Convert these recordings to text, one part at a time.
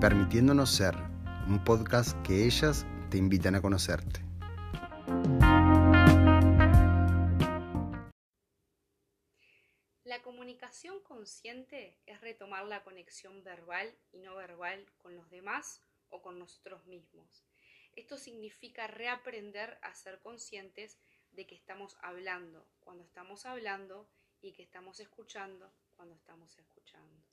Permitiéndonos Ser, un podcast que ellas te invitan a conocerte. La comunicación consciente es retomar la conexión verbal y no verbal con los demás o con nosotros mismos. Esto significa reaprender a ser conscientes de que estamos hablando cuando estamos hablando y que estamos escuchando cuando estamos escuchando.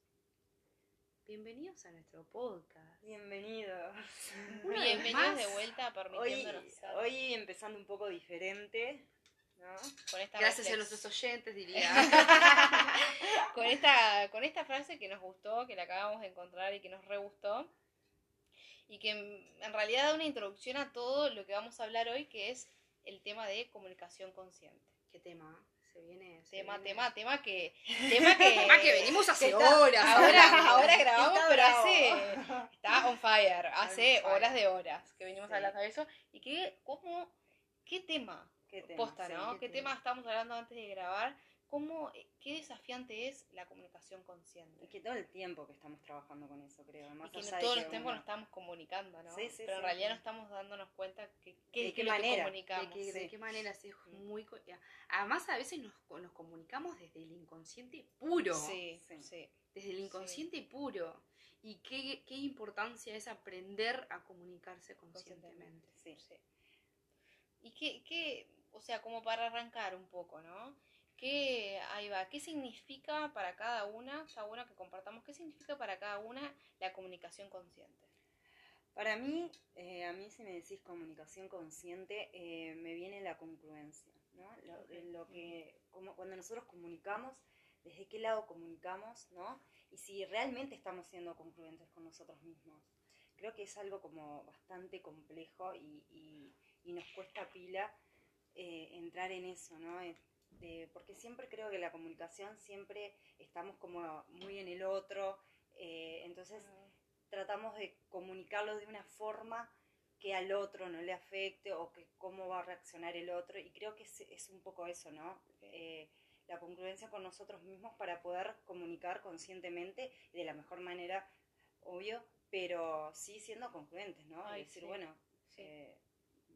Bienvenidos a nuestro podcast. Bienvenidos. Una Bienvenidos más. de vuelta Hoy, permitiéndonos ser. hoy empezando un poco diferente, ¿no? con esta Gracias a nuestros oyentes, diría. con esta con esta frase que nos gustó, que la acabamos de encontrar y que nos re gustó y que en en realidad da una introducción a todo lo que vamos a hablar hoy, que es el tema de comunicación consciente. ¿Qué tema? Se viene. se Tema, viene. tema, tema que tema que, Tema que venimos hace está- horas. ahora ahora grabamos, pero hace está on fire, hace on fire. horas de horas que venimos Sí. hablando de eso y que cómo qué tema ¿Qué tema? posta, Sí, ¿no? qué ¿Qué, tema. tema estábamos hablando antes de grabar? ¿Cómo, eh, qué desafiante es la comunicación consciente? Y que todo el tiempo que estamos trabajando con eso, creo. Más Y que no que los tiempos uno- nos estamos comunicando, ¿no? Sí, sí, Pero en realidad sí. no estamos dándonos cuenta que, ¿De qué es lo que manera? comunicamos. ¿De qué, de sí. qué manera? Sí, es Mm. muy... Además, a veces nos, nos comunicamos desde el inconsciente puro. Sí, Sí. sí. Desde el inconsciente puro. Y qué, qué importancia es aprender a comunicarse conscientemente. Sí. sí. Y qué, qué, o sea, como para arrancar un poco, ¿no? ¿Qué, ahí va, ¿qué significa para cada una, está bueno que compartamos, qué significa para cada una la comunicación consciente? Para mí, eh, a mí si me decís comunicación consciente, eh, me viene la congruencia, ¿no? Lo, de lo que, como cuando nosotros comunicamos, desde qué lado comunicamos, ¿no? Y si realmente estamos siendo congruentes con nosotros mismos. Creo que es algo como bastante complejo y, y- y nos cuesta pila eh, entrar en eso, ¿no? De- porque siempre creo que la comunicación siempre estamos como muy en el otro, eh, entonces tratamos de comunicarlo de una forma que al otro no le afecte o que cómo va a reaccionar el otro. Y creo que es, es un poco eso, ¿no? Eh, la congruencia con nosotros mismos para poder comunicar conscientemente y de la mejor manera, obvio, pero sí siendo congruentes, ¿no? Ay, Y decir, sí, bueno, sí. eh,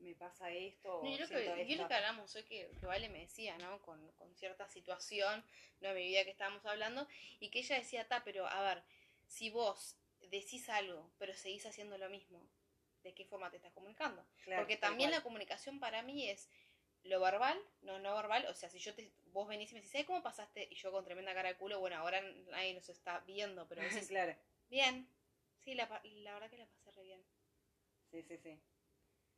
me pasa esto o No, y lo siento que, hablamos hoy que, que Vale me decía, ¿no? Con, con cierta situación, ¿no? De mi vida que estábamos hablando, y que ella decía, ta, pero a ver, si vos decís algo, pero seguís haciendo lo mismo, ¿de qué forma te estás comunicando? Claro, Porque también la comunicación para mí es lo verbal, no no verbal, o sea, si yo te, vos venís y me decís, ¿sabes cómo pasaste? Y yo con tremenda cara de culo, bueno, ahora nadie nos está viendo, pero decís, claro, bien, sí, la, la verdad que la pasé re bien, sí, sí, sí.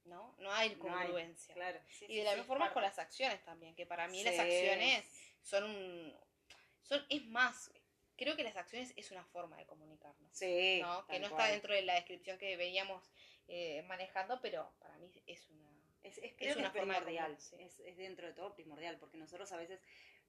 ¿No? No hay No hay, congruencia. claro. sí, Y de la sí, misma forma con las acciones también, que para mí las acciones son un... Son, es más, creo que las acciones es una forma de comunicarnos, Sí, ¿no? Que no está dentro de la descripción que veníamos eh, manejando, pero para mí es una... Es, es, creo Es que una es forma primordial, es, es dentro de todo primordial, porque nosotros a veces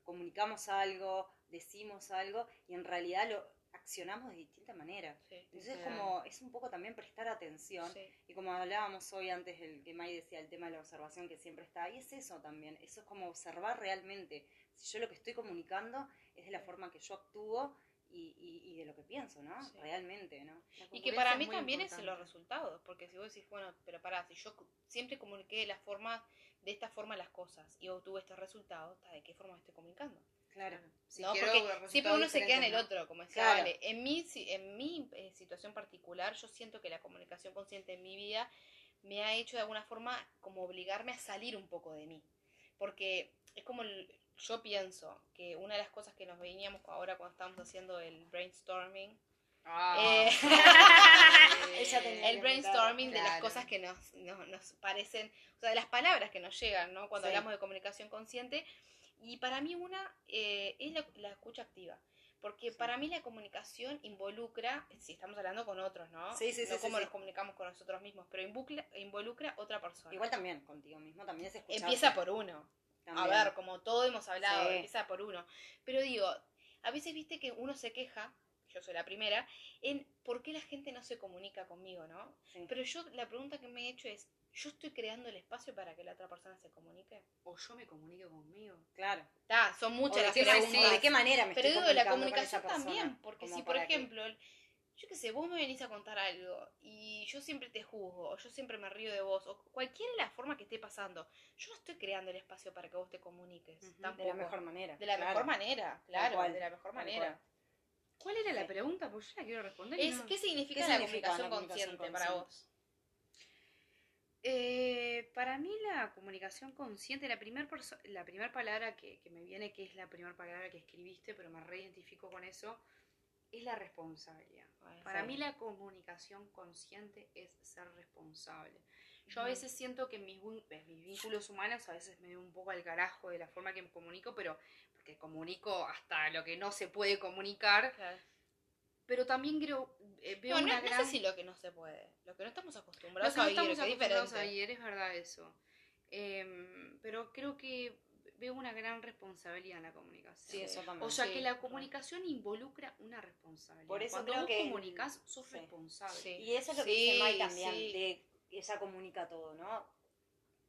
comunicamos algo, decimos algo y en realidad lo accionamos de distinta manera. Sí, Entonces es como, es un poco también prestar atención sí. y como hablábamos hoy antes, el que May decía el tema de la observación que siempre está, y es eso también, eso es como observar realmente si yo lo que estoy comunicando es de la forma que yo actúo y, y, y de lo que pienso, ¿no? Sí. Realmente, ¿no? Y que para es mí también es importante. los resultados, porque si vos decís, bueno, pero pará, si yo siempre comuniqué de la forma, de esta forma las cosas y obtuve estos resultados, ¿ta? ¿de qué forma estoy comunicando? Claro. Si ¿no? Porque siempre uno se queda en el otro, como decía Claro. Vale. En mi, en mi eh, situación particular, yo siento que la comunicación consciente en mi vida me ha hecho de alguna forma como obligarme a salir un poco de mí. Porque es como el- yo pienso que una de las cosas que nos veníamos ahora cuando estábamos haciendo el brainstorming, Ah. eh, el brainstorming de las Claro. cosas que nos, nos, nos parecen, o sea, de las palabras que nos llegan, ¿no? Cuando Sí. hablamos de comunicación consciente. Y para mí una eh, es la, la escucha activa. Porque Sí. para mí la comunicación involucra, si estamos hablando con otros, ¿no? Sí, sí, no sí, como sí. nos comunicamos con nosotros mismos, pero involucra, involucra otra persona. Igual también contigo mismo, también es escuchar. Empieza por uno. A ver, como todo hemos hablado, empieza por uno. Pero digo, a veces viste que uno se queja, yo soy la primera, en por qué la gente no se comunica conmigo, ¿no? Pero yo la pregunta que me he hecho es, ¿yo estoy creando el espacio para que la otra persona se comunique? O yo me comunico conmigo. Claro. Ta, son muchas de, las man- o de qué manera me Pero estoy digo, la comunicando con esa comunicación persona, también, porque si por que- ejemplo yo qué sé, vos me venís a contar algo y yo siempre te juzgo, o yo siempre me río de vos, o cualquiera la forma que esté pasando, yo no estoy creando el espacio para que vos te comuniques. Tampoco. De la mejor manera. De la claro. mejor manera, claro, cual, de la mejor manera. cual. ¿Cuál era la Sí. pregunta? Pues yo la quiero responder. Es, no- ¿Qué significa, ¿Qué la, significa comunicación la comunicación consciente para vos? Eh, para mí la comunicación consciente, la primera la primer palabra que, que me viene, que es la primera palabra que escribiste, pero me reidentifico con eso, es la responsabilidad. Bueno, Para sí. mí la comunicación consciente es ser responsable. Yo a veces siento que mis, en mis vínculos humanos a veces me veo un poco al carajo de la forma que me comunico, pero porque comunico hasta lo que no se puede comunicar, Claro. Pero también creo, eh, veo No, no, una no gran... sé si lo que no se puede, lo que no estamos Lo acostumbrados que no a vivir, estamos que es acostumbrados a vivir, es verdad eso. Em, pero creo que veo una gran responsabilidad en la comunicación. Sí, eso también. O sea Sí, que la comunicación involucra una responsabilidad. Por eso Cuando creo vos que- comunicas, sos sí. responsable. Sí. Y eso es lo que Sí, dice Mai también, sí. de ella comunica todo, ¿no?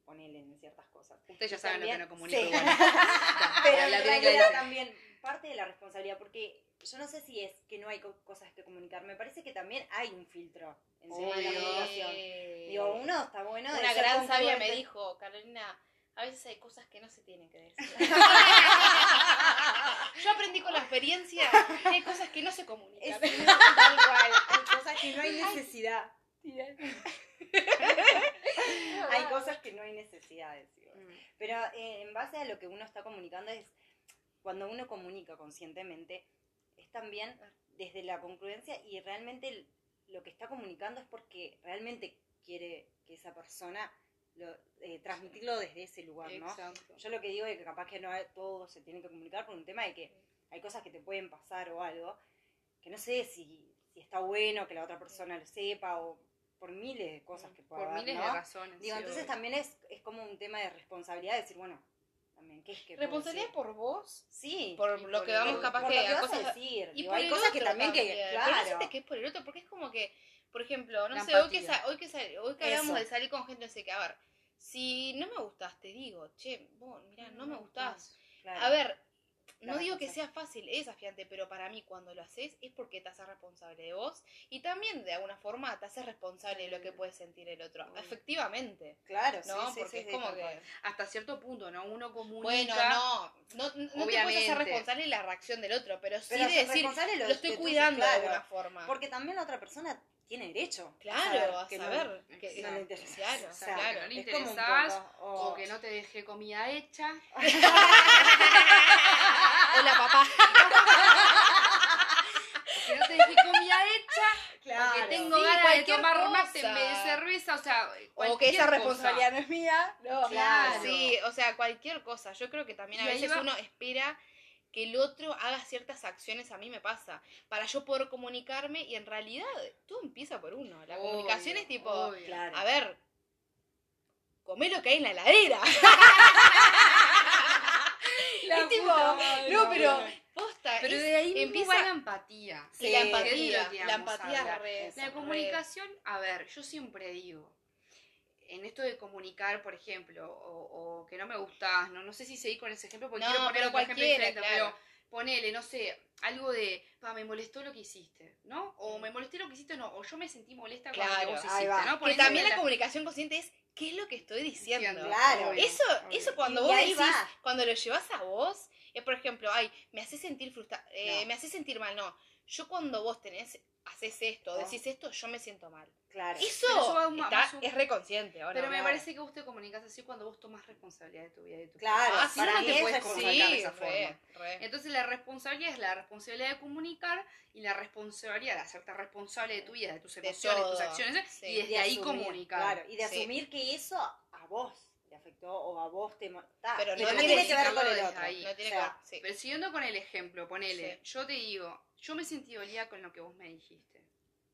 Ponele en ciertas cosas. Ustedes ya saben lo que no comunico sí. igual. Pero La realidad también parte de la responsabilidad, porque yo no sé si es que no hay co- cosas que comunicar, me parece que también hay un filtro encima de la comunicación. Digo, uno está bueno Una gran sabia me dijo, Carolina, a veces hay cosas que no se tienen que decir. Yo aprendí con la experiencia que hay cosas que no se comunican. Es tal cual, hay cosas que no hay necesidad. Hay cosas que no hay necesidad de decir. Mm. Pero eh, en base a lo que uno está comunicando es, cuando uno comunica conscientemente, es también desde la concluencia y realmente lo que está comunicando es porque realmente quiere que esa persona lo, eh, transmitirlo desde ese lugar, ¿no? Exacto. Yo lo que digo es que capaz que no hay- todo se tiene que comunicar por un tema de que hay cosas que te pueden pasar o algo, que no sé si, si está bueno que la otra persona lo sepa o por miles de cosas que pueda Por haber, miles ¿no? de razones. Digo, entonces obvio. también es, es como un tema de responsabilidad decir, bueno, también, ¿qué es que puedo Responsabilidad por vos, Sí. por lo por que vamos capaz por que lo que a vas cosas a decir. Y Digo, por hay cosas que también que, Pero claro. sientes que es por el otro, porque es como que, por ejemplo, no sé, hoy que, hoy que, sal- hoy que hablamos de salir con gente, no sé qué, a ver, si no me gustás, te digo, che, vos, mirá, no me gustás. Claro. A ver, no digo que sea fácil, es desafiante, pero para mí cuando lo haces es porque te haces responsable de vos y también de alguna forma te haces responsable de lo que puede sentir el otro. Efectivamente, Claro, sí, ¿no? sí, porque sí, es sí, como que... Hasta cierto punto, ¿no? Uno comunica. Bueno, no, no, no te puedes hacer responsable de la reacción del otro, pero sí Pero de ser decir, lo, de estoy cuidando claro, de alguna forma. Porque también la otra persona tiene derecho. Claro, a que no- saber. que, no le interesa. Claro, O sea, claro. que no le poco, o o- que no te dejé comida hecha. Hola, papá. que no te dejé comida hecha, Claro. que tengo Sí, ganas de cualquier tomar mate en cosa. vez de cerveza, o sea, O que esa cosa. responsabilidad no es mía. No, Claro. Sí, o sea, cualquier cosa. Yo creo que también a Y veces va- uno espera que el otro haga ciertas acciones, a mí me pasa, para yo poder comunicarme y en realidad todo empieza por uno. La Obvio, comunicación es tipo, obvio. A ver, comé lo que hay en la heladera. La Es tipo, no, pero posta, Pero es- de ahí empieza va la empatía. y la Sí, empatía, la empatía re. La re- comunicación, a ver, yo siempre digo, en esto de comunicar, por ejemplo, o, o que no me gustás, no, no sé si seguir con ese ejemplo porque No, quiero poner pero otro ejemplo diferente, claro. pero ponele, no sé, algo de, pa, me molestó lo que hiciste, ¿no? O me molesté lo que hiciste, no, o yo me sentí molesta con lo Claro, que vos hiciste, va. ¿no? Que también de la comunicación consciente es qué es lo que estoy diciendo. Diciendo, Claro. Eso, eso cuando Y vos decís, va. cuando lo llevas a vos, es por ejemplo, ay, me hace sentir frustrada, No. me hace sentir mal, no. Yo cuando vos tenés, haces esto, decís esto, yo me siento mal. Claro. Eso, eso está- más un- es reconsciente ahora. Pero me claro. parece que vos te comunicas así cuando vos tomás responsabilidad de tu vida y de tu Claro. Ah, para no, te puedes comunicar de sí, esa re, forma. re. Entonces la responsabilidad es la responsabilidad de comunicar y la responsabilidad de hacerte responsable de tu vida, de tus De emociones, de tus acciones sí. y desde de ahí asumir, comunicar. Claro, y de Sí. asumir que eso a vos te afectó o a vos te... ta, Pero no no, tiene que ver con el otro. ahí. No tiene O sea, que ver, sí. Pero siguiendo con el ejemplo, ponele, Sí. yo te digo, yo me sentí dolida con lo que vos me dijiste,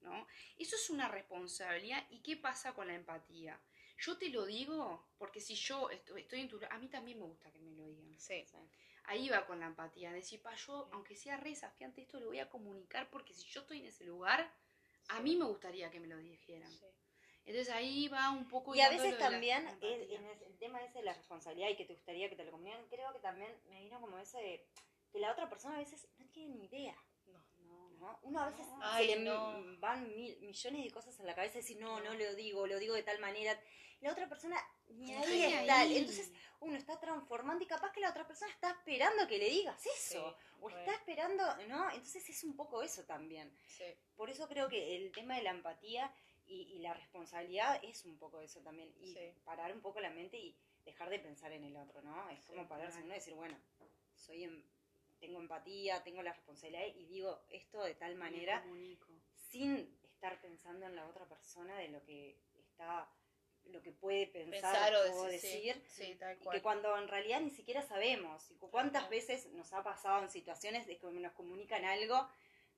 ¿no? Eso es una responsabilidad y ¿qué pasa con la empatía? Yo te lo digo porque si yo estoy, estoy en tu lugar, a mí también me gusta que me lo digan. Sí. Ahí va con la empatía, decir, pa, yo, aunque sea re desafiante, esto lo voy a comunicar porque si yo estoy en ese lugar, a Sí. mí me gustaría que me lo dijeran. Entonces ahí va un poco... Y a veces también, es- en el, el tema ese de la responsabilidad y que te gustaría que te lo comuniquen, creo que también me vino como ese de que la otra persona a veces no tiene ni idea. No. No, ¿no? Uno a veces Ay, se le no. van mil- millones de cosas en la cabeza y decir, no, no lo digo, lo digo de tal manera. La otra persona ni ahí está ahí. Entonces uno está transformando y capaz que la otra persona está esperando que le digas eso. o está esperando, ¿no? Entonces es un poco eso también. Sí. Por eso creo que el tema de la empatía y, y la responsabilidad es un poco eso también. Y Sí. parar un poco la mente y dejar de pensar en el otro, ¿no? Es como pararse uno y decir, bueno, soy em- tengo empatía, tengo la responsabilidad y digo esto de tal manera sin estar pensando en la otra persona de lo que está, lo que puede pensar, Pensar o decir. decir. Sí, sí, tal Y cual. que cuando en realidad ni siquiera sabemos. Y ¿Cuántas veces nos ha pasado en situaciones de que nos comunican algo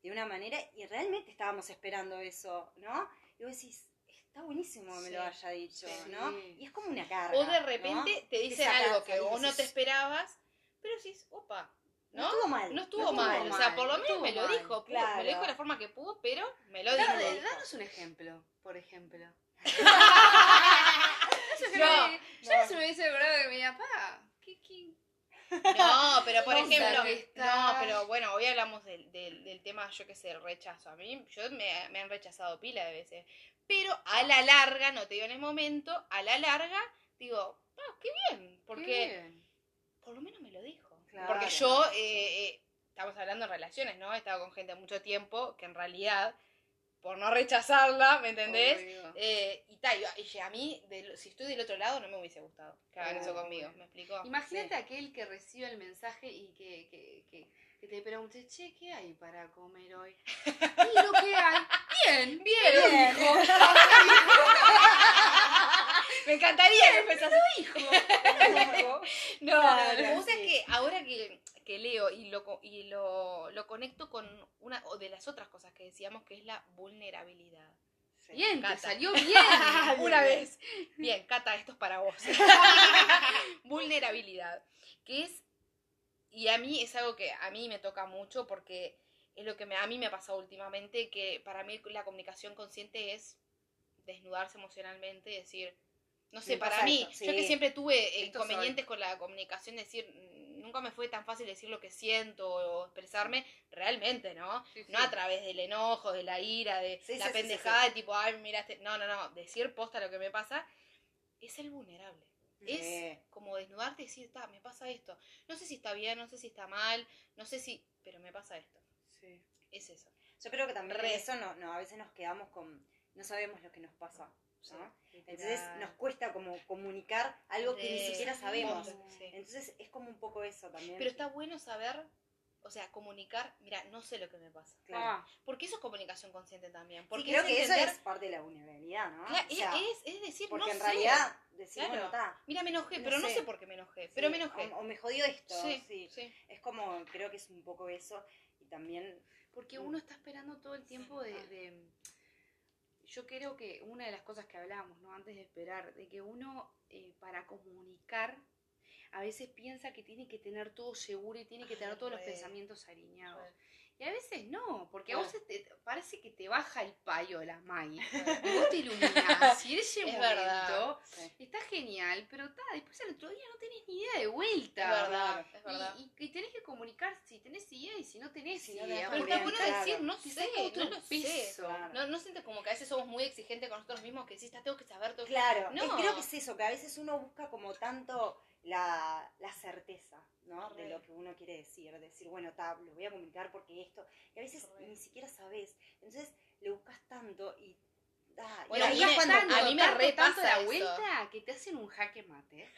de una manera y realmente estábamos esperando eso, ¿no? Y vos decís, está buenísimo que me Sí, lo haya dicho, sí. ¿no? Y es como una carga. O de ¿no? repente te Y dicen sacas algo que vos no te esperabas, pero decís, opa, ¿no? Estuvo mal. No estuvo mal, o sea, por lo no menos me lo dijo, me lo dijo de la forma que pudo, pero me lo dijo. de- danos un ejemplo, por ejemplo. Yo No, creo que- yo no. se me hubiese acordado de mi papá. ¿Qué, qué? No, pero por ejemplo, que no, pero bueno, hoy hablamos del, del, del tema, yo qué sé, el rechazo. A mí, yo me, me han rechazado pila de veces. Pero a la larga, no te digo en el momento, a la larga, digo, ah, qué bien, porque Qué bien. por lo menos me lo dijo. Claro. Porque yo, eh, eh, estamos hablando de relaciones, ¿no? He estado con gente mucho tiempo que en realidad, por no rechazarla, ¿me entendés? Eh, y tal, y, a mí, si estoy del otro lado, no me hubiese gustado que hagan eso conmigo, ¿me explico? Imagínate aquel que recibe el mensaje y que, que, que, que te pregunte, che, ¿qué hay para comer hoy? Y lo que hay, bien, bien, lo Bien. Me encantaría que fuese así. Hijo. No, Claro, vos sabés sí. que ahora que, que leo y, lo, y lo, lo conecto con una o de las otras cosas que decíamos, que es la vulnerabilidad. Sí. Bien, te Cata. salió bien. Una vez. Bien, Cata, esto es para vos. Vulnerabilidad. Que es, y a mí es algo que a mí me toca mucho porque es lo que me, a mí me ha pasado últimamente, que para mí la comunicación consciente es desnudarse emocionalmente y decir, no sé, Me para mí, esto, yo que siempre tuve Esto inconvenientes con la comunicación, decir, nunca me fue tan fácil decir lo que siento o expresarme realmente, ¿no? Sí, sí. No a través del enojo, de la ira, de la pendejada, de tipo, ay, mira, este... no, no, no, decir posta lo que me pasa es ser vulnerable. Es como desnudarte y decir, está, me pasa esto. No sé si está bien, no sé si está mal, no sé si, pero me pasa esto. Sí. Es eso. Yo creo que también Re. eso no, no, a veces nos quedamos con, no sabemos lo que nos pasa, ¿no? literal. Entonces nos cuesta como comunicar algo que ni siquiera sabemos. Sí. Entonces es como un poco eso también. Pero está bueno saber, o sea, comunicar, mira, no sé lo que me pasa. Claro. Ah, Porque eso es comunicación consciente también. Sí, Porque creo es que eso es parte de la vulnerabilidad, ¿no? Claro, O sea, es, es decir, porque no en sé. realidad decir, Claro. bueno, está. Mira, me enojé, no pero no sé. por qué me enojé, pero me enojé. O, o me jodió esto, sí, sí. sí. Es como, creo que es un poco eso. Y también, Porque uno está esperando todo el tiempo de, de- Yo creo que una de las cosas que hablábamos, ¿no? Antes de esperar, de que uno eh, para comunicar a veces piensa que tiene que tener todo seguro y tiene que Ay, tener todos los pensamientos alineados. Y a veces no, porque a vos te- parece que te baja el payo de las Maggie. Y vos te iluminás. Y en ese Es momento verdad. está genial, pero ta, después al otro día no tenés ni idea de vuelta. Es verdad, es verdad. Y, y- y tenés que comunicar si tenés idea y si no tenés Si no idea. tenés Pero porque está bueno Claro. decir, no sé, no lo sé. Claro. No, no sientes como que a veces somos muy exigentes con nosotros mismos que decís, "Ta, tengo que saber todo. Claro, No. eh, creo que es eso, que a veces uno busca como tanto la, la certeza, ¿no? De lo que uno quiere decir, decir, bueno, ta, lo voy a comunicar porque esto, y a veces Re. ni siquiera sabes, entonces le buscas tanto y... ah, y Bueno, ahí es me- cuando- a mí me tanto, repasa tanto la eso. vuelta que te hacen un jaque mate.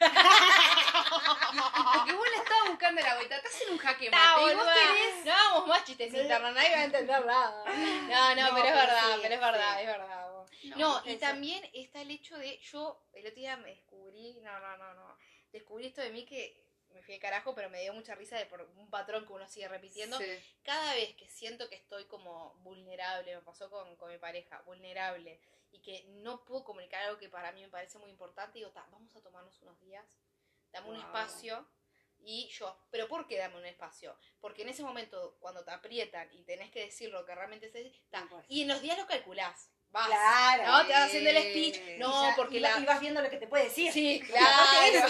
Porque vos le estabas buscando la vuelta, te hacen un jaque Ta, mate. Y vos tenés. No hagamos más chistes internos, nadie va a entender nada. No, no, No, pero es verdad, sí, pero es verdad, sí. es verdad. vos. No, y eso. también está el hecho de, yo el otro día me descubrí, no, no, no, no, descubrí esto de mí que me fui de carajo, pero me dio mucha risa de por un patrón que uno sigue repitiendo. Sí. Cada vez que siento que estoy como vulnerable, me pasó con, con mi pareja, vulnerable, y que no puedo comunicar algo que para mí me parece muy importante, digo, "Ta, vamos a tomarnos unos días, dame un espacio. Y yo, ¿pero por qué dame un espacio? Porque en ese momento, cuando te aprietan y tenés que decir lo que realmente se pues. y en los días lo calculás. Vas, Claro. ¿no? Te vas haciendo el speech. No, ya- porque y la. va- y vas viendo lo que te puede decir. Sí, aparte claro. eso,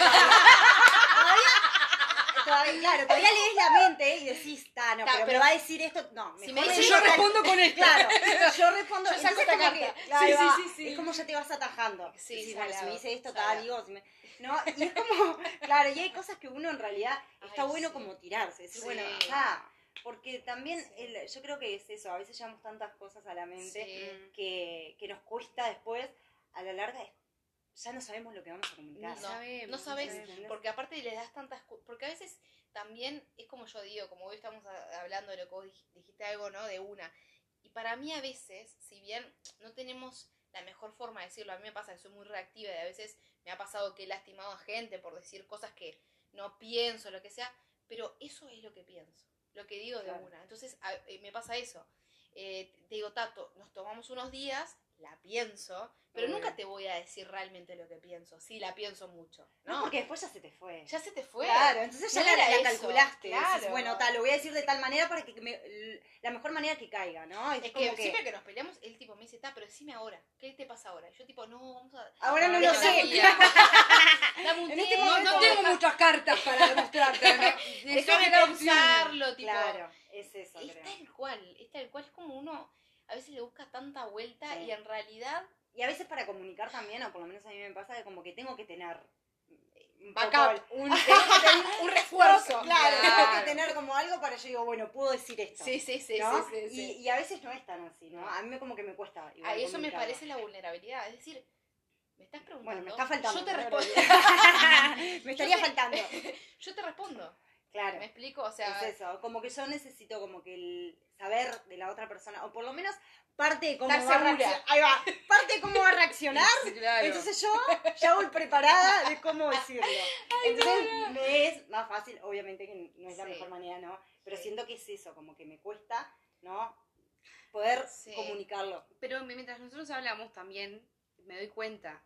todavía, claro, todavía lees la mente y decís, está, no, Ta, pero, pero me va a decir esto, no, si mejor me me dice, yo respondo con esto. Claro, yo respondo, Yo saco entonces esta como que, carta. claro, Sí, va, sí, sí, sí. es como ya te vas atajando. Sí, Decís, bueno, si me dice esto, tal, digo, si me- no, y es como, claro, y hay cosas que uno en realidad está bueno como tirarse, decir, Sí. bueno, ah, porque también Sí. el- yo creo que es eso, a veces llevamos tantas cosas a la mente Sí. que, que nos cuesta después, a la larga, ya no sabemos lo que vamos a comunicar. Ni No, sabemos, no sabes, porque aparte le das tantas porque a veces también es como yo digo, como hoy estamos a- hablando de lo que vos dij- dijiste algo, ¿no? De una. Y para mí a veces, si bien no tenemos la mejor forma de decirlo, a mí me pasa que soy muy reactiva y a veces me ha pasado que he lastimado a gente por decir cosas que no pienso, lo que sea, pero eso es lo que pienso, lo que digo de una. Entonces a- eh, me pasa eso. Eh, te digo, Tato, nos tomamos unos días, la pienso, pero nunca te voy a decir realmente lo que pienso. Sí, la pienso mucho. No, No, porque después ya se te fue. ya se te fue. Claro, entonces ya No la, calculaste. bueno, tal, lo voy a decir de tal manera para que me- la mejor manera que caiga, ¿no? Es que como siempre que nos peleamos, el tipo está, pero decime ahora, ¿qué te pasa ahora? Y yo tipo, no, vamos a... Ahora no lo sé. sabía. Dame un En este tiempo, No, no tengo muchas cartas para demostrarte. ¿no? Déjame pensarlo, tipo... Claro, es eso, Es creo. tal cual, es tal cual, es como uno a veces le busca tanta vuelta Sí. y en realidad Y a veces para comunicar también, o por lo menos a mí me pasa, que como que tengo que tener Backup, un, un refuerzo. Claro, tengo que tener como algo para yo digo, bueno, puedo decir esto. Sí, sí, sí, ¿no? sí, sí, sí. Y, y a veces no es tan así, ¿no? A mí como que me cuesta. igual A eso me parece la vulnerabilidad, es decir, me estás preguntando, Bueno, me está faltando. yo te respondo, me estaría Yo faltando. yo te respondo, Claro. ¿me explico? O sea, es eso, como que yo necesito como que el saber de la otra persona, o por lo menos parte de cómo Estar va a reaccionar. Ahí va, parte de cómo va a reaccionar. Claro. Entonces yo ya voy preparada de cómo decirlo. Entonces me es más fácil, obviamente que no es la Sí. mejor manera, ¿no? Pero Sí. siento que es eso, como que me cuesta, ¿no? Poder Sí. comunicarlo. Pero mientras nosotros hablamos también, me doy cuenta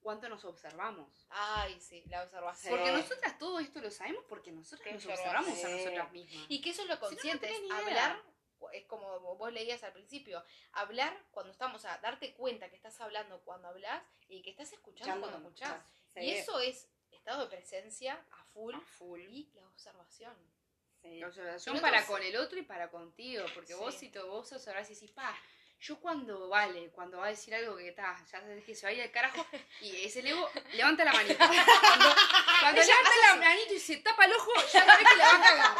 cuánto nos observamos. ay, sí, la observación. Porque Sí. nosotras todo esto lo sabemos porque nosotras nos observamos a nosotras mismas. Y que eso es lo no, no consciente, es ni idea. hablar, es como vos leías al principio, hablar cuando estamos, a darte cuenta que estás hablando cuando hablas y que estás escuchando cuando escuchás. Sí, Y eso es estado de presencia a full, A full. y la observación. sí. La observación para con el otro y para contigo. Porque vos, si te, vos observás y decís, pa, yo cuando vale, cuando va a decir algo que está, ya sabes que se va a ir al carajo, y ese Lego levanta la manita. Cuando, cuando levanta la manito y se tapa el ojo, ya sabes que le va a cagar.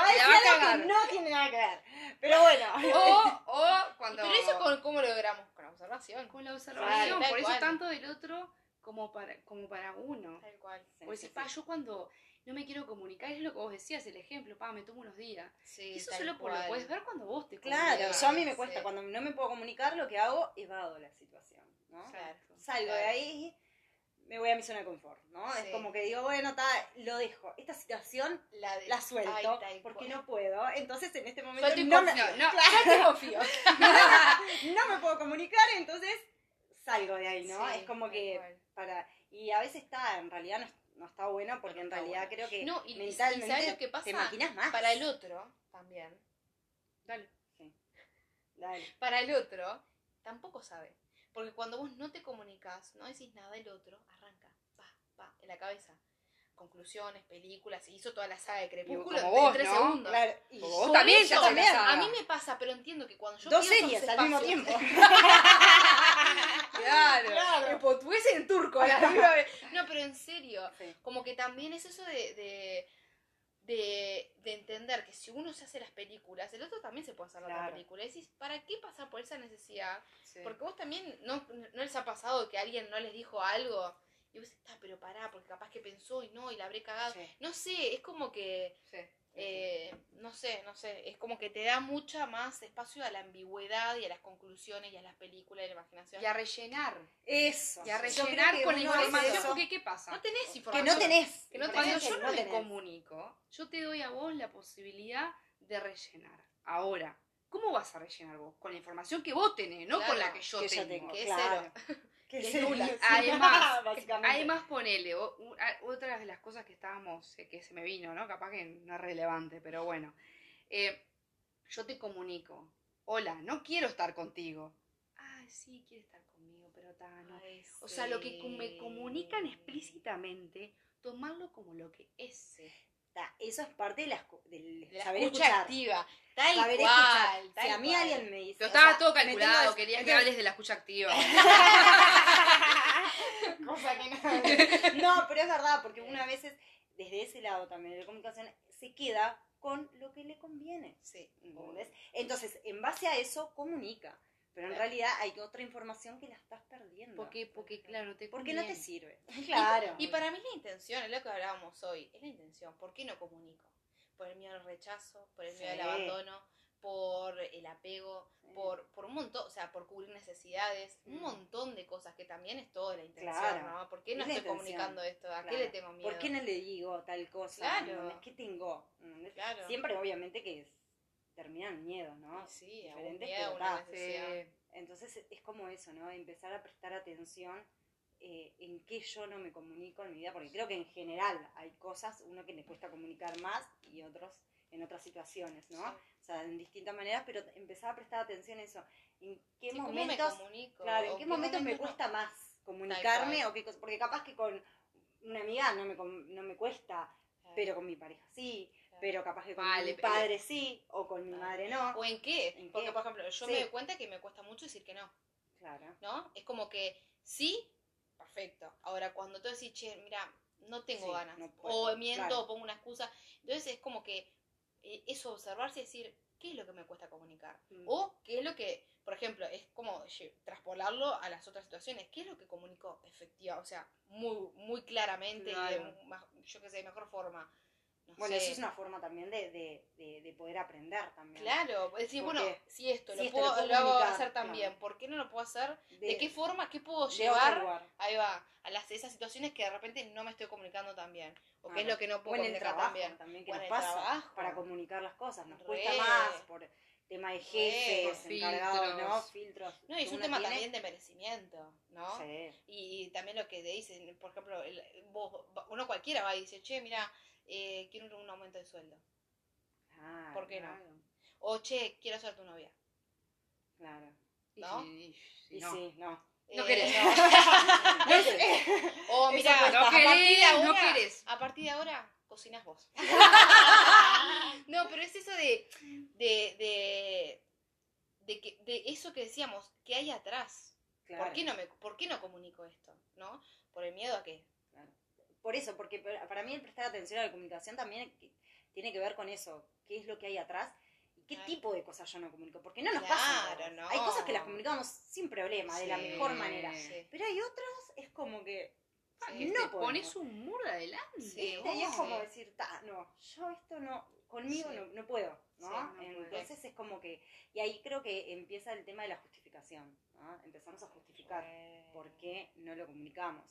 Decir a algo que no tiene nada que ver. Pero bueno. O, o cuando. Pero eso con, ¿cómo lo logramos? Con la observación. con la observación. Por eso cual. tanto del otro como para, como para uno. Tal cual. Sí, decís, pa, sí. yo cuando no me quiero comunicar, es lo que vos decías, el ejemplo, pa, me tomo unos días. Sí, Eso solo por- lo puedes ver cuando vos te Claro, comunicas. yo a mí me cuesta. Sí. Cuando no me puedo comunicar, lo que hago, evado la situación, ¿no? Claro. Salgo Claro. de ahí, me voy a mi zona de confort, ¿no? Sí. Es como que digo, bueno, ta, lo dejo. Esta situación La, de- la suelto Ay, porque cual. no puedo. Entonces, en este momento Suelto y no me, confío. No, Yo te confío. no me puedo comunicar, entonces salgo de ahí, ¿no? Sí, es como que para... Y a veces está, en realidad no, no está bueno porque No en realidad bueno. creo que No, y- y mentalmente ¿sabes lo que pasa? te maquinas más. Para el otro, también. Dale. Dale. Para el otro, tampoco sabe. Porque cuando vos no te comunicas, no decís nada, el otro arranca, pa, pa, en la cabeza. Conclusiones, películas, se hizo toda la saga de Crepúsculo Como en tres ¿no? segundos. Claro. Y vos también, yo también. A mí me pasa, pero entiendo que cuando yo Dos series al mismo tiempo. Claro. Claro. En portugués y en turco a la misma vez. No, pero en serio, Sí. como que también es eso de, de, de, de entender que si uno se hace las películas, el otro también se puede hacer la otra Claro. película. Y decís, ¿para qué pasar por esa necesidad? Sí. Porque vos también, ¿no, ¿no les ha pasado que alguien no les dijo algo? Y vos está, pero pará, porque capaz que pensó y no, y la habré cagado. Sí. No sé, es como que, Sí. Eh, no sé, no sé, es como que te da mucha más espacio a la ambigüedad y a las conclusiones y a las películas y a la imaginación. Y a rellenar. Eso. Y a rellenar que con la información. Porque, ¿qué pasa? no tenés Que información. no tenés. que no Cuando yo que no me comunico, yo te doy a vos la posibilidad de rellenar. Ahora, ¿cómo vas a rellenar vos? Con la información que vos tenés, no Claro, con la que yo que yo tengo. tengo. Que es claro. cero. Que Además. Además, ponele, o- u- a- otra de las cosas que estábamos, eh, que se me vino, ¿no? Capaz que no es relevante, pero bueno. Eh, yo te comunico, hola, no quiero estar contigo. Ah, sí, quiere estar conmigo, pero ta, no. O sea, lo que me comunican explícitamente tomarlo como lo que es. Ta, Eso es parte de la, del De la saber escucha escuchar. activa. Tal Saber cual. escuchar. tal Si a mí cual. alguien me dice. Pero o estaba sea, todo me tengo calculado, que- hables de la escucha activa. Cosa que no. No, pero es verdad, porque una vez desde ese lado también de la comunicación se queda con lo que le conviene. Sí. ¿entendés? Entonces, en base a eso, comunica. Pero en realidad hay otra información que la estás perdiendo. Porque, porque claro, te Porque no te sirve. Claro. Y para mí la intención, es lo que hablábamos hoy, es la intención. ¿Por qué no comunico? Por el miedo al rechazo, por el miedo al Sí. abandono, por el apego, Sí. por, por un montón, o sea, por cubrir necesidades, un Mm. montón de cosas que también es toda la intención, Claro. ¿no? ¿Por qué no Es estoy comunicando esto? ¿A qué Claro. le tengo miedo? ¿Por qué no le digo tal cosa? Claro. ¿Qué tengo? Claro. Siempre, obviamente, que es- termina en miedo, ¿no? Sí, sí, Diferentes, miedo, pero necesidad. Entonces es como eso, ¿no? Empezar a prestar atención eh, en qué yo no me comunico en mi vida, porque creo que en general hay cosas, uno que le cuesta comunicar más y otros en otras situaciones, ¿no? Sí. O sea, en distintas maneras, pero empezar a prestar atención a eso. ¿En qué Sí, ¿cómo me momentos, comunico? claro, en ¿O qué momentos me momentos no? cuesta más comunicarme o qué? Porque capaz que con una amiga no me, com- no me cuesta, Claro, pero con mi pareja sí. Pero capaz que con Vale, mi pero- padre sí, o con mi madre no. ¿O en qué? ¿En Porque, qué? por ejemplo, yo Sí. me doy cuenta que me cuesta mucho decir que no. Claro. ¿no? Es como que sí, perfecto. Ahora, cuando tú decís, che, mira, no tengo Sí, ganas, no o miento, claro. o pongo una excusa, entonces es como que eh, eso observarse y decir, ¿qué es lo que me cuesta comunicar? Mm. O qué es lo que, por ejemplo, es como traspolarlo a las otras situaciones, ¿qué es lo que comunico efectiva? O sea, muy, muy claramente y de, Claro. ma- yo qué sé, mejor forma. No Bueno, sé. eso es una forma también de, de, de, de poder aprender también. Claro, es decir, ¿Por bueno, si esto, Si lo, esto puedo, lo hago hacer también, claro. ¿por qué no lo puedo hacer? De, ¿De, qué forma? ¿Qué puedo llevar? ahí va, a las, esas situaciones que de repente no me estoy comunicando tan bien. O qué es lo que no O puedo el trabajo tan bien. también, que O en nos el pasa trabajo. para comunicar las cosas. Nos Re. cuesta más por tema de jefes, encargados, ¿no? filtros. Filtros. No, y es un tema tiene. también de merecimiento, ¿no? Sí. Y, también lo que te dicen, por ejemplo, el- vos, uno cualquiera va y dice, che, mira, eh, quiero un aumento de sueldo. Claro, ¿Por qué no? O, che, quiero ser tu novia. Claro. Y ¿No? si- y si Y no. sí, no. No Eh, querés. no. No sé. O Eso mira, a No partir de querés, ahora, no querés. A partir de ahora, cocinas vos. no, pero es eso de, de, de, de, que, de eso que decíamos, que hay atrás. Claro. ¿Por, qué no me, ¿Por qué no comunico esto? ¿No? ¿Por el miedo a qué? Por eso, porque para mí el prestar atención a la comunicación también tiene que ver con eso. ¿Qué es lo que hay atrás? ¿Y qué Claro. tipo de cosas yo no comunico? Porque no nos Claro, pasa. no. Hay cosas que las comunicamos sin problema, de la mejor manera. Sí. Pero hay otras, es como que Ah, no te pones un muro adelante. Sí, ¿viste? y es como decir, ta, no, yo esto no, conmigo Sí. no, no puedo, ¿no? Sí, no puede. Entonces es como que, y ahí creo que empieza el tema de la justificación, ¿no? Empezamos a justificar por qué no lo comunicamos,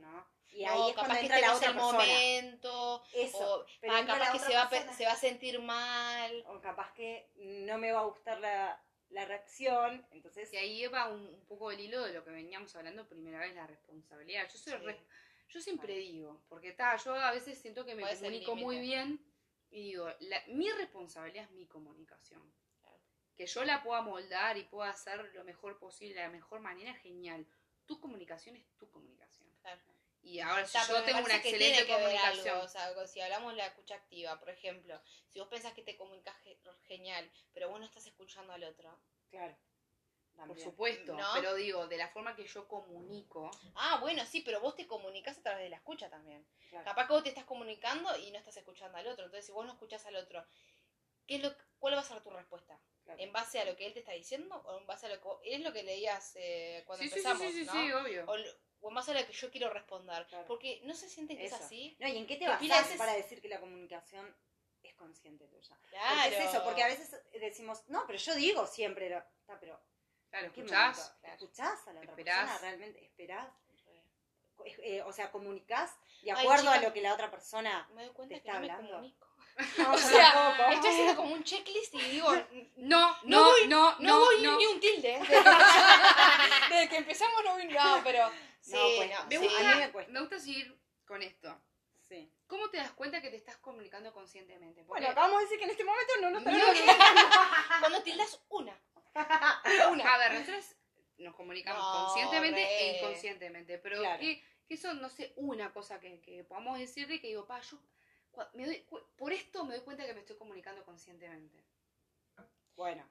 ¿no? Y ahí No, es capaz cuando que entra este la no es otra el persona. momento. Eso, o pero ah, capaz la que se va, se va a sentir mal. o capaz que no me va a gustar la, la reacción, entonces Y ahí va un, un poco el hilo de lo que veníamos hablando primera vez, la responsabilidad. Yo soy Sí. re- yo siempre digo, porque ta, yo a veces siento que me ¿Cuál es el comunico muy bien y digo, la- mi responsabilidad es mi comunicación. Claro. Que yo la pueda moldar y pueda hacer lo mejor posible, de la mejor manera, genial. Tu comunicación es tu comunicación. Claro. Y ahora si yo tengo una que excelente tiene que ver comunicación. algo, o sea, si hablamos de la escucha activa, por ejemplo, si vos pensás que te comunicas ge- genial, pero vos no estás escuchando al otro. claro. Por supuesto, ¿No? pero digo, de la forma que yo comunico, Ah, bueno, sí, pero vos te comunicas a través de la escucha también. Claro. Capaz que vos te estás comunicando y no estás escuchando al otro. Entonces, si vos no escuchás al otro, ¿qué es lo, ¿cuál va a ser tu respuesta? Claro. ¿En base a lo que él te está diciendo o en base a lo que vos- Es lo que leías eh, cuando sí, sí, sí, empezamos, sí, sí, ¿no? sí, obvio. O, en base a lo que yo quiero responder. Claro. Porque no se sienten que es así. No, ¿y en qué te Que veces- para decir que la comunicación es consciente tuya? Claro. Porque es eso, porque a veces decimos, no, pero yo digo siempre, lo- está, pero Claro, ¿en qué escuchás. momento? Claro. ¿Escuchás a la otra Esperás. persona? ¿Realmente esperás? Eh, o sea, comunicás de Ay, acuerdo a lo que la otra persona... Me doy cuenta ¿Te que está no me hablando? comunico. O sea. Estoy haciendo como un checklist y digo, No, No no, voy- no, no, no, voy no. ni un tilde. Desde que empezamos no voy No, pero. Sí, No, pues, no, Me Sí, gusta, a mí me cuesta. me gusta seguir con esto. Sí. ¿Cómo te das cuenta que te estás comunicando conscientemente? Porque Bueno, acabamos de decir que en este momento no nos No, Cuando tildas una. a ver, nosotros nos comunicamos No, conscientemente re. e inconscientemente, pero Claro. ¿qué, Que eso, no sé, una cosa que, que podamos decir de que digo, pa, yo me doy cu- por esto me doy cuenta que me estoy comunicando conscientemente. Bueno,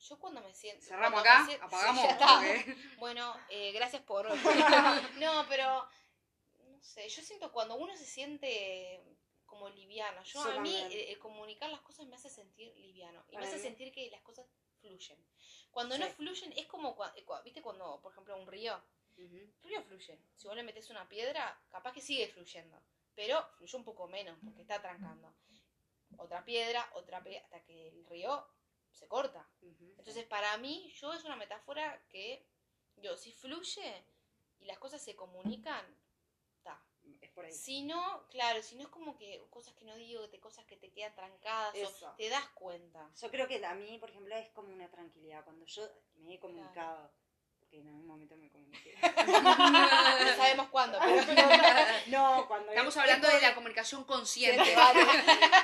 Yo cuando me siento. Cerramos cuando acá, siento- apagamos. Sí, Bueno, eh, gracias por. no, pero. No sé, yo siento cuando uno se siente como liviano. Yo, a mí, eh, el comunicar las cosas me hace sentir liviano. Y Para me hace mí- sentir que las cosas fluyen. Cuando no fluyen, es como. cua- eh, ¿Viste cuando, por ejemplo, un río? Ujú. El río fluye. Si vos le metes una piedra, capaz que sigue fluyendo. Pero fluye un poco menos porque está trancando. Otra piedra, otra piedra, hasta que el río se corta. Entonces, para mí, yo es una metáfora que, yo, si fluye y las cosas se comunican, está. es por ahí. Si no, claro, si no es como que cosas que no digo, de cosas que te quedan trancadas, o te das cuenta. Yo creo que a mí, por ejemplo, es como una tranquilidad. Cuando yo me he comunicado, porque en algún momento me comuniqué. No sabemos cuándo, pero no, cuando Estamos he, hablando he de la comunicación consciente. Vale.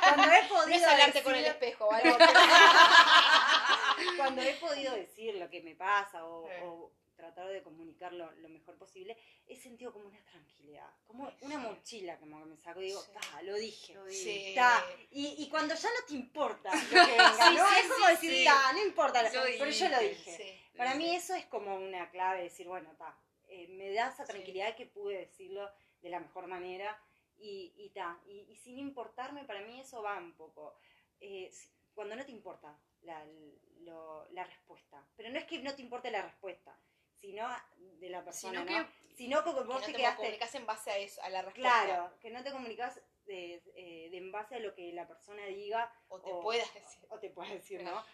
Cuando he no podido es hablarte con el decir- espejo, ¿vale? cuando he podido decir lo que me pasa o, Sí. o tratar de comunicarlo lo mejor posible, he sentido como una tranquilidad, como una mochila como que me saco y digo, Sí. "Ta, lo dije. Lo. Ta. Y, y cuando ya no te importa lo que venga, ¿no? es como decir. "Ta, no importa, Lo pero yo lo dije, dije. Para mí eso es como una clave, decir, bueno, ta, eh, me da esa tranquilidad que pude decirlo de la mejor manera y, y ta, y, y sin importarme, para mí eso va un poco. eh, cuando no te importa la, lo- la respuesta, pero no es que no te importe la respuesta, sino de la persona, Sino ¿no? que Sino que Que vos no te te quedaste... comunicas en base a eso, a la respuesta. Claro, que no te comunicas de, eh, de en base a lo que la persona diga O te o- puedas decir. o te pueda decir, ¿no?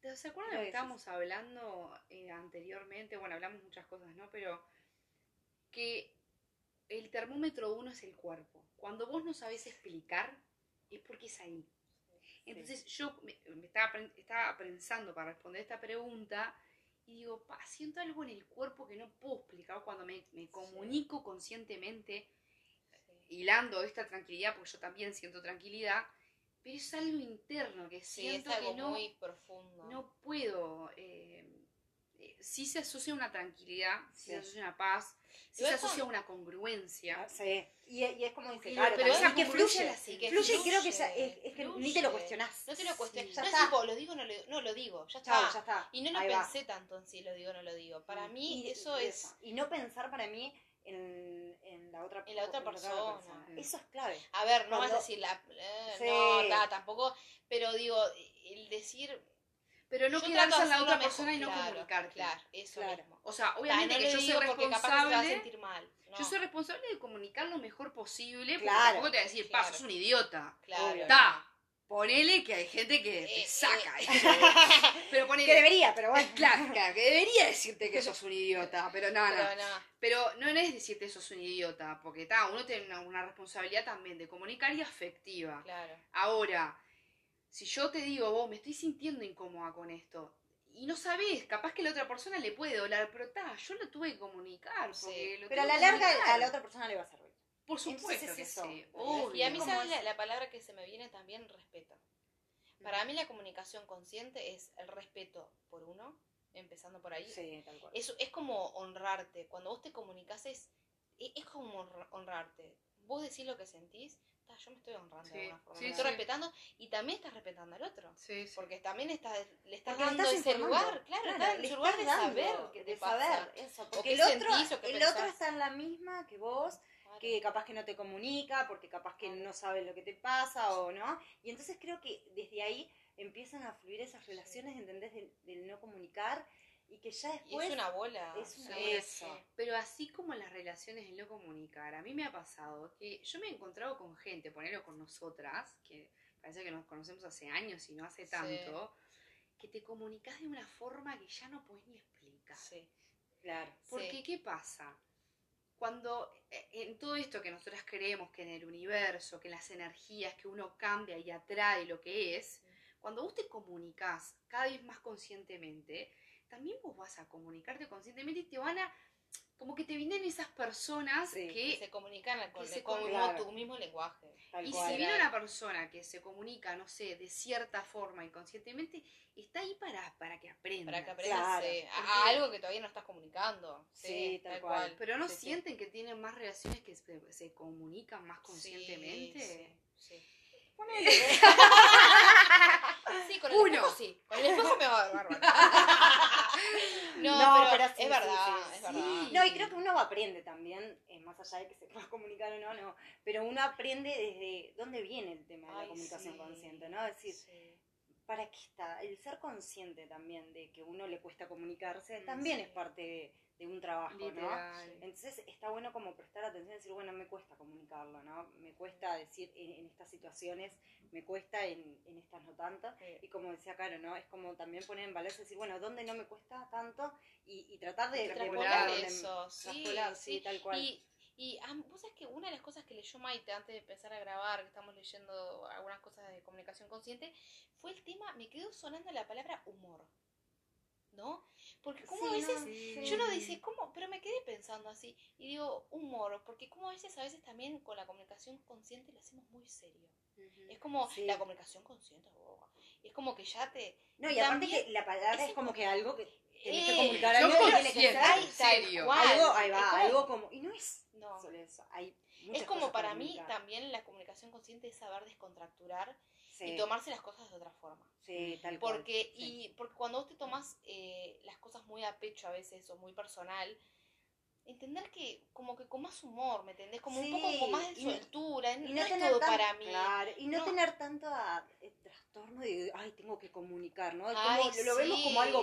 ¿Te se acuerdan Lo lo que estábamos hablando eh, anteriormente? Bueno, hablamos muchas cosas, ¿no? Pero que el termómetro uno es el cuerpo. Cuando vos no sabés explicar, es porque es ahí. Entonces yo me, me estaba, pen- estaba pensando para responder esta pregunta y digo, pa, siento algo en el cuerpo que no puedo explicar cuando me, me comunico conscientemente, hilando esta tranquilidad, porque yo también siento tranquilidad, pero es algo interno que Sí, es siento algo que no, muy profundo. no puedo. Eh, eh, sí se asocia una tranquilidad, sí, Sí. se asocia una paz, sí se asocia con- una congruencia. Ah, Sí, y, y es como dice, claro, pero también, y que fluye, la fluye, y creo que fluye, ya es, es que ni te lo fluye. cuestionás. No te lo ya no es tipo, lo digo, no lo, no lo digo. Ya está. Chao, ya está. Y no lo Ahí va. pensé tanto en si lo digo o no lo digo. Para mí Y- eso y es... Y no pensar para mí en, en la otra En la otra persona. Eso es clave. A ver, no vas a decir la... eh. No, ta, tampoco... Pero digo, el decir... Pero no yo quedarse en la otra mejor, persona y no claro, comunicarte. Claro, eso Claro. mismo. O sea, obviamente no que yo soy que se a responsable. sentir mal. No, Yo soy responsable de comunicar lo mejor posible, porque Claro, tampoco te voy a decir, pa, sos un idiota. Claro. Ta, ponele que hay gente que te Eh, saca. eh. Pero ponele. Que debería, pero bueno. Claro, claro, que debería decirte que sos un idiota, pero no, no. Pero no. Pero no es decirte sos un idiota, porque ta, uno tiene una, una responsabilidad también de comunicar y afectiva. Claro. Ahora, si yo te digo, vos me estoy sintiendo incómoda con esto, y no sabés, capaz que la otra persona le puede doler, pero ta, yo lo tuve que comunicar. Sí. Porque lo Pero a la larga a la otra persona le va a servir. Por supuesto es que eso. sí. Y Y a mí, ¿sabes es- la, la palabra que se me viene también? Respeto. Para mí la comunicación consciente es el respeto por uno, empezando por ahí. Sí, tal cual. Es, es como honrarte. Cuando vos te comunicas es, es como honra- honrarte. Vos decís lo que sentís, yo me estoy honrando Sí, de alguna forma. sí, me estoy sí. respetando y también estás respetando al otro. Sí, sí. Porque también estás, le estás Porque dando estás ese lugar. Claro, le ese lugar de saber qué te de pasa. saber eso. Porque el otro, sentís el pensás. otro está en la misma que vos, Claro. que capaz que no te comunica, porque capaz que no sabe lo que te pasa o no. Y entonces creo que desde ahí empiezan a fluir esas relaciones, ¿entendés? Del, del no comunicar y que ya Y después... es una bola. es una- eso. Pero así como las relaciones en no comunicar, a mí me ha pasado que yo me he encontrado con gente, ponerlo con nosotras, que parece que nos conocemos hace años y no hace Sí. tanto, que te comunicas de una forma que ya no puedes ni explicar. Sí. Claro. Porque, Sí. ¿qué pasa? Cuando eh, en todo esto que nosotras creemos que en el universo, que en las energías, que uno cambia y atrae lo que es, cuando vos te comunicas cada vez más conscientemente, también vos vas a comunicarte conscientemente y te van a, como que te vienen esas personas Sí, Que que se comunican con, que se con comunican. tu mismo lenguaje. Tal Y cual. si viene una persona que se comunica, no sé, de cierta forma inconscientemente, está ahí para, para que aprenda. Para que aprendas Claro, eh, a- algo que todavía no estás comunicando. Sí, Sí, tal tal, cual. cual. Pero no Sí, sí. sienten que tienen más relaciones que se, se comunican más conscientemente. Sí, sí. Ponele. Sí, con el Uno. espejo sí. Con el espejo me va a dar bárbaro. No, No, pero, pero sí, es verdad, sí, es sí. verdad. No, y creo que uno aprende también, eh, más allá de que se pueda comunicar o no, no, pero uno aprende desde dónde viene el tema de la comunicación consciente, ¿no? Es decir. ¿para qué está? El ser consciente también de que uno le cuesta comunicarse Mm, también es parte de, de un trabajo, ¿no? Literal. Entonces está bueno como prestar atención y decir, bueno, me cuesta comunicarlo, ¿no? Me cuesta decir en, en estas situaciones, me cuesta en, en estas no tanto. Sí. Y como decía Caro, ¿no? Es como también poner en balanza y decir, bueno, ¿dónde no me cuesta tanto? Y, y tratar de... donde- eso, sí, traspolar, sí, sí. tal cual. Y, y vos sabés que una de las cosas que leyó Maite antes de empezar a grabar, que estamos leyendo algunas cosas de comunicación consciente, fue el tema, me quedó sonando la palabra humor. ¿No? Porque como Sí, a veces no, Sí. sí. Yo no dice, ¿cómo? Pero me quedé pensando así. Y digo, humor, porque como a veces, a veces también con la comunicación consciente lo hacemos muy serio. Es como Sí. la comunicación consciente, boba. Y es como que ya te... No, y aparte que la palabra es como co- que algo que tenés Eh, que comunicar yo algo que tiene que ser serio. algo, ahí va, Es como- algo como... Y no es No. solo eso, hay Es como para mí comunicar. también la comunicación consciente es saber descontracturar Sí, y tomarse las cosas de otra forma. sí, tal cual. Porque, sí. y, porque cuando vos te tomas eh, las cosas muy a pecho a veces o muy personal, entender que como que con más humor, ¿me entendés? Como Sí, un poco con más de y no- sueltura, Y no, no, es tener todo tan- para mí. claro, y no, No. tener tanto eh, trastorno de, ay, tengo que comunicar, ¿no? Es Ay, como, lo vemos como algo,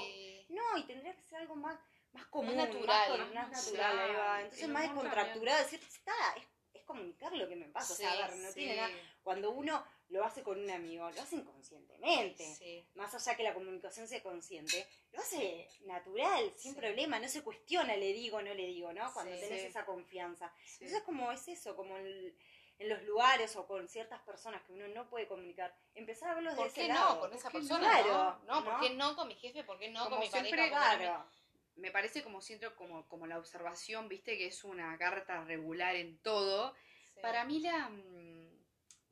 no, y tendría que ser algo más, más común, más, natural. más Más natural, ahí va. natural. Entonces más descontracturado, decir, está, es, es comunicar lo que me pasa, o sea, a ver, no tiene nada, cuando uno lo hace con un amigo, lo hace inconscientemente. Sí. Más allá que la comunicación sea consciente, lo hace natural, sin Sí. problema, no se cuestiona, le digo, no le digo, ¿no? Cuando Sí. tenés Sí. esa confianza. Sí. Entonces, como es eso, como en, en los lugares o con ciertas personas que uno no puede comunicar, empezar a verlos de ¿Por ese qué lado. no con esa ¿Por qué no? persona? Claro, no, no, ¿por qué no con mi jefe? ¿Por qué no Como con mi siempre, pareja? ¿Por qué no Claro. me parece como siento como, como la observación, viste, que es una carta regular en todo. Sí. Para mí la mm,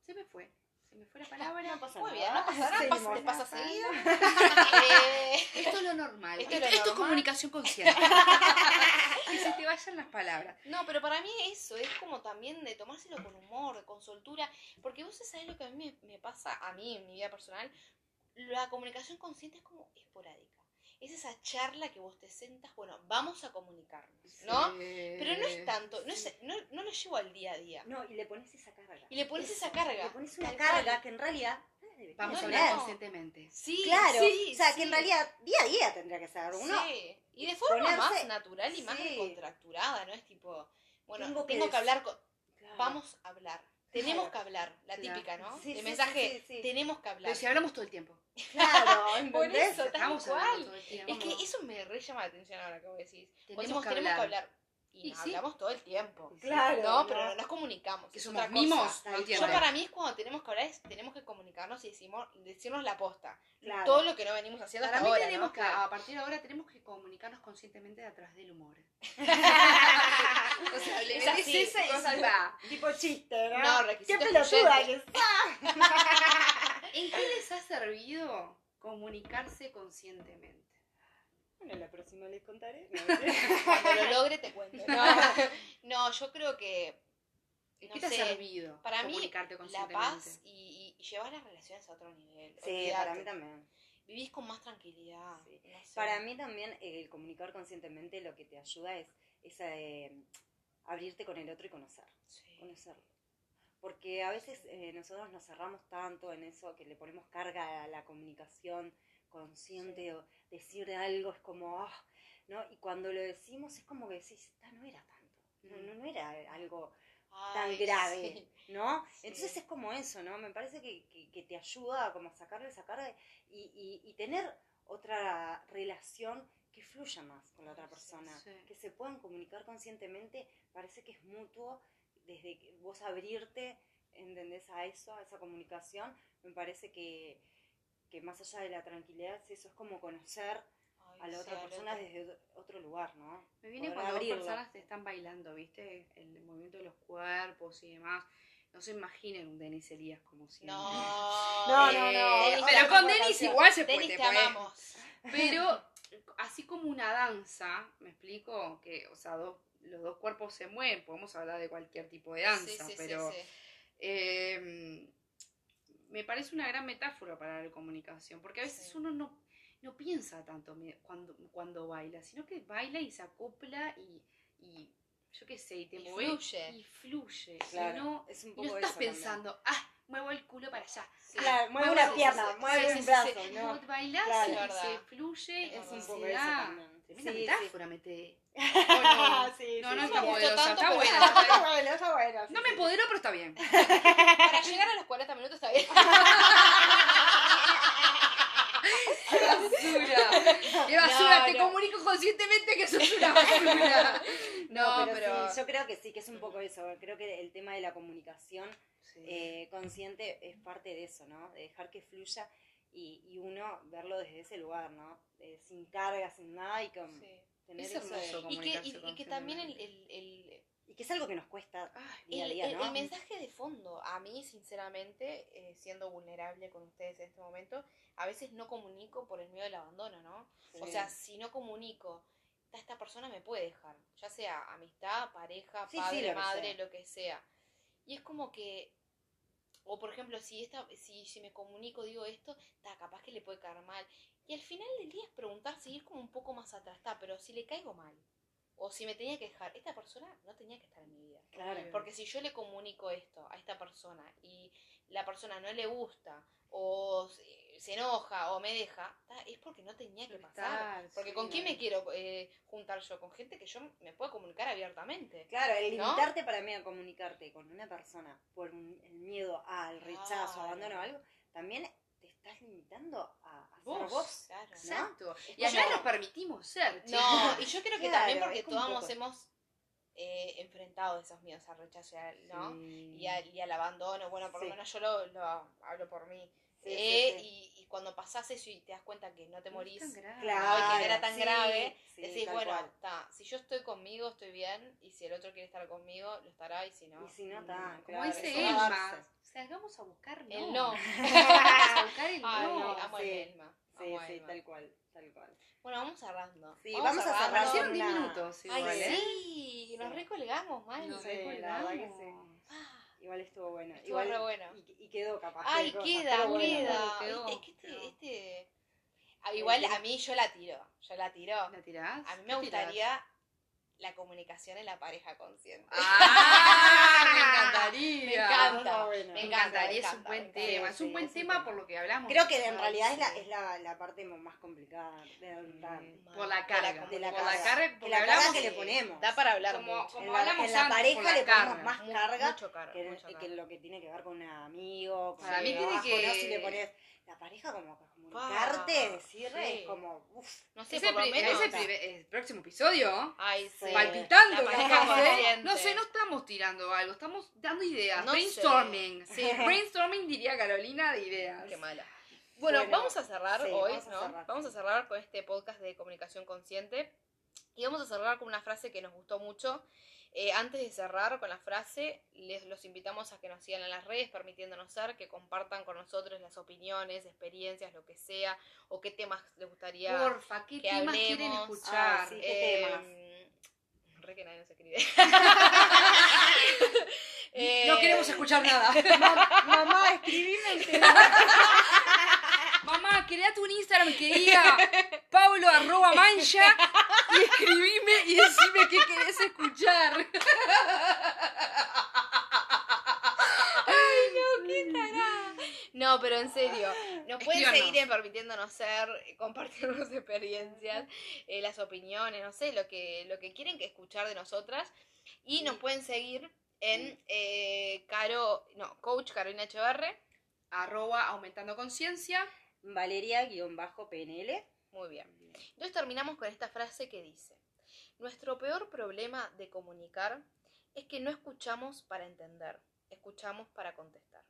se me fue. Se me fue la palabra. No pasa Muy nada. bien, no pasa nada, pasa, te pasa seguido. Eh, Esto es lo normal. Esto Esto, es lo esto es normal. comunicación consciente. que se te vayan las palabras. No, pero para mí eso es como también de tomárselo con humor, con soltura, porque vos sabés lo que a mí me, me pasa, a mí en mi vida personal, la comunicación consciente es como esporádica. Es esa charla que vos te sentas, bueno, vamos a comunicarnos, ¿no? Pero no es tanto, no, es, no, no lo llevo al día a día. No, y le pones esa carga. Y le pones esa carga. Le pones una carga cual. que en realidad debería Vamos a hablar no. conscientemente. Sí, Claro, sí, o sea, sí. que en realidad día a día tendría que ser uno. Sí, y de forma ponerse- más natural y más sí. descontracturada, ¿no? Es tipo, bueno, Tengo tengo que que, hablar con... Claro. Vamos a hablar. Tenemos Claro. que hablar, la Claro. típica, ¿no? Sí, el sí, mensaje, sí, sí, sí. tenemos que hablar. Pero si hablamos todo el tiempo. Claro, Por eso, tal Estamos cual. Es que eso me re llama la atención ahora que vos decís. Tenemos que tenemos que hablar. hablar. Y, Y nos sí. hablamos todo el tiempo. Claro, No, pero no nos comunicamos. Que somos mimos, no. Yo para mí es cuando tenemos que hablar, es, tenemos que comunicarnos y decimos, decirnos la posta. Claro. Todo lo que no venimos haciendo Para hasta mí ahora, tenemos ¿no? que, a partir de ahora, tenemos que comunicarnos conscientemente a través del humor. o sea, le Es así, esa y. Tipo chiste, ¿no? No, requisito Qué pelotuda que está. ¿En qué les ha servido comunicarse conscientemente? Bueno, la próxima les contaré. Cuando lo logre te cuento. No, no yo creo que ¿En No qué te ha servido para mí la paz y, llevar las relaciones a otro nivel. Sí, para mí también. Vivís con más tranquilidad. Sí. no sé. Para mí también el comunicar conscientemente lo que te ayuda es, es eh, abrirte con el otro y conocer, Sí. conocerlo. Porque a veces eh, nosotros nos cerramos tanto en eso que le ponemos carga a la comunicación consciente Sí. o decir algo es como, ah, ¿no? Y cuando lo decimos es como que decís, "Ah, no era tanto, no, Mm. no, no era algo tan grave, sí. ¿no? Sí. Entonces es como eso, ¿no? Me parece que, que- que te ayuda a como sacarle esa carga y, y- y tener otra relación que fluya más con la otra persona, que se puedan comunicar conscientemente, parece que es mutuo, desde que vos abrirte, ¿entendés? A eso, a esa comunicación, me parece que, que más allá de la tranquilidad, es eso es como conocer, Ay, a la otra persona desde otro lugar, ¿no? Me viene Poder cuando dos abrirlo. personas te están bailando, ¿viste? El movimiento de los cuerpos y demás. No se imaginen un Denis Elías como si. No, No, eh, no, no. Denis, Pero con Denis igual se puede. Denis, te podés- amamos. Pero así como una danza, ¿me explico? Que, o sea, dos- los dos cuerpos se mueven, podemos hablar de cualquier tipo de danza, Sí, sí, sí, pero sí. eh, me parece una gran metáfora para la comunicación, porque a veces Sí. uno no, no piensa tanto cuando, cuando baila, sino que baila y se acopla y, y yo qué sé, y te Y mueve fluye. y fluye. Claro, y no, es un y poco no estás también. pensando, ah, muevo el culo para allá. Sí. Claro, mueve Muevo una pierna, mueve un brazo. ¿no? Claro. y se fluye Es un se poco eso también. Sí. metáfora, mete. No, sí, no sí, está poderosa, tanto, está pero- buena. Está bueno, está bueno. sí, No me sí. empoderó, pero está bien. Para llegar a los 40 minutos está bien. ¡Qué basura! ¡Qué basura! No, Te no. comunico conscientemente que sos una basura. No, No, pero, pero- sí, yo creo que sí, que es un poco eso. Creo que el tema de la comunicación Sí. eh, consciente es parte de eso, ¿no? De dejar que fluya y, y uno verlo desde ese lugar, ¿no? Eh, sin carga, sin nada y con Sí. Tener Es hermoso Y que, y, y que también el, el, el, y que es algo que nos cuesta a el- día, el- ¿no? el mensaje de fondo, a mí, sinceramente, eh, siendo vulnerable con ustedes en este momento, a veces no comunico por el miedo del abandono, ¿no? O sea, si no comunico, esta, persona me puede dejar, ya sea amistad, pareja, Sí, sí, padre, lo madre, lo que sea. Y es como que, o por ejemplo, si esta, si, si me comunico, digo esto, está capaz que le puede caer mal. Y al final del día es preguntarse, y ir como un poco más atrás, está, pero si le caigo mal, o si me tenía que dejar, esta persona no tenía que estar en mi vida. Claro. Porque si yo le comunico esto a esta persona y la persona no le gusta o se enoja o me deja, es porque no tenía que pasar. Porque sí, con quién me quiero eh, juntar yo, con gente que yo me puedo comunicar abiertamente. Claro, el ¿No? limitarte para mí a comunicarte con una persona por el miedo al rechazo, Claro. abandono o algo, también te estás limitando Vos. vos. Claro. ¿no? Exacto. Es Y allá como- nos permitimos ser, chicos. No, y yo creo que Claro, también porque todos hemos eh, enfrentado esos miedos al rechazo, ¿no? Sí. Y, al, y al abandono, bueno, por Sí. lo menos yo lo, lo hablo por mí. Sí, Eh, y cuando pasás eso y te das cuenta que no te No es morís, tan grave. Claro, que no era tan sí, grave, sí, decís, bueno, está, si yo estoy conmigo, estoy bien, y si el otro quiere estar conmigo, lo estará, y si no. Y si no, Mm, está. Como dice Elma, salgamos a buscar no. El no. A buscar el Ay, no. amo sí. el Elma. Sí, amo a sí, Elma. tal cual, tal cual. Bueno, vamos cerrando. Sí, vamos a cerrar hicieron 10 una- minutos Ay, igual, ¿eh? sí, nos Sí. recolgamos, mal. Nos Sí, la recolgamos. verdad que sí. Igual estuvo bueno. Estuvo Igual, re bueno. Y, y quedó capaz. Ay, de queda, bueno. queda. es que este, quedó. este... Ah, igual a mí yo la tiro, yo la tiro. ¿La tirás? A mí ¿Qué me tirás? gustaría la comunicación en la pareja consciente. ¡Ah! Me encantaría. Me encanta. Está bueno. Me encantaría, encanta, es un buen tema. Sí, es un buen tema por lo que hablamos. Creo que en realidad es, la, es la, la parte más complicada de adoptar. Mal. por la De la carga. De la por carga. la carga, porque la carga que le ponemos. Da para hablar Como, mucho. como En la- hablamos en la pareja la le ponemos carga. más carga mucho carga, que, mucho que carga. lo que tiene que ver con un amigo, con Para el mí tiene que-. Si le pones la pareja como que comunicarte, decir, sí. es como, uff, No sé, Ese, por lo menos. ese primer- el próximo episodio, Ay, sí. palpitando, La ¿eh? No sé, no estamos tirando algo, estamos dando ideas. No brainstorming. sé. Sí, brainstorming diría Carolina de ideas. Qué mala. Bueno, Bueno, vamos a cerrar sí, hoy, vamos a ¿no? cerrar. Vamos a cerrar con este podcast de comunicación consciente. Y vamos a cerrar con una frase que nos gustó mucho. Eh, antes de cerrar con la frase, les los invitamos a que nos sigan en las redes, permitiéndonos ser, que compartan con nosotros las opiniones, experiencias, lo que sea, o qué temas les gustaría Porfa, ¿qué que temas quieren hablemos. escuchar? Ah, sí. ¿qué temas? Eh, Re que nadie nos escribe. No Eh, queremos escuchar nada. mamá, escribime el Mamá, create un Instagram que diga Pablo arroba mancha y escribime y decime qué querés escuchar. No, pero en serio, nos pueden seguir en permitiéndonos ser, eh, compartirnos experiencias, eh, las opiniones, no sé, lo que, lo que quieren que escuchar de nosotras. Y nos pueden seguir en eh, Caro, no, Coach Carolina Echeverre. Arroba aumentando conciencia. Valeria-PNL. Muy bien. Entonces terminamos con esta frase que dice, nuestro peor problema de comunicar es que no escuchamos para entender, escuchamos para contestar.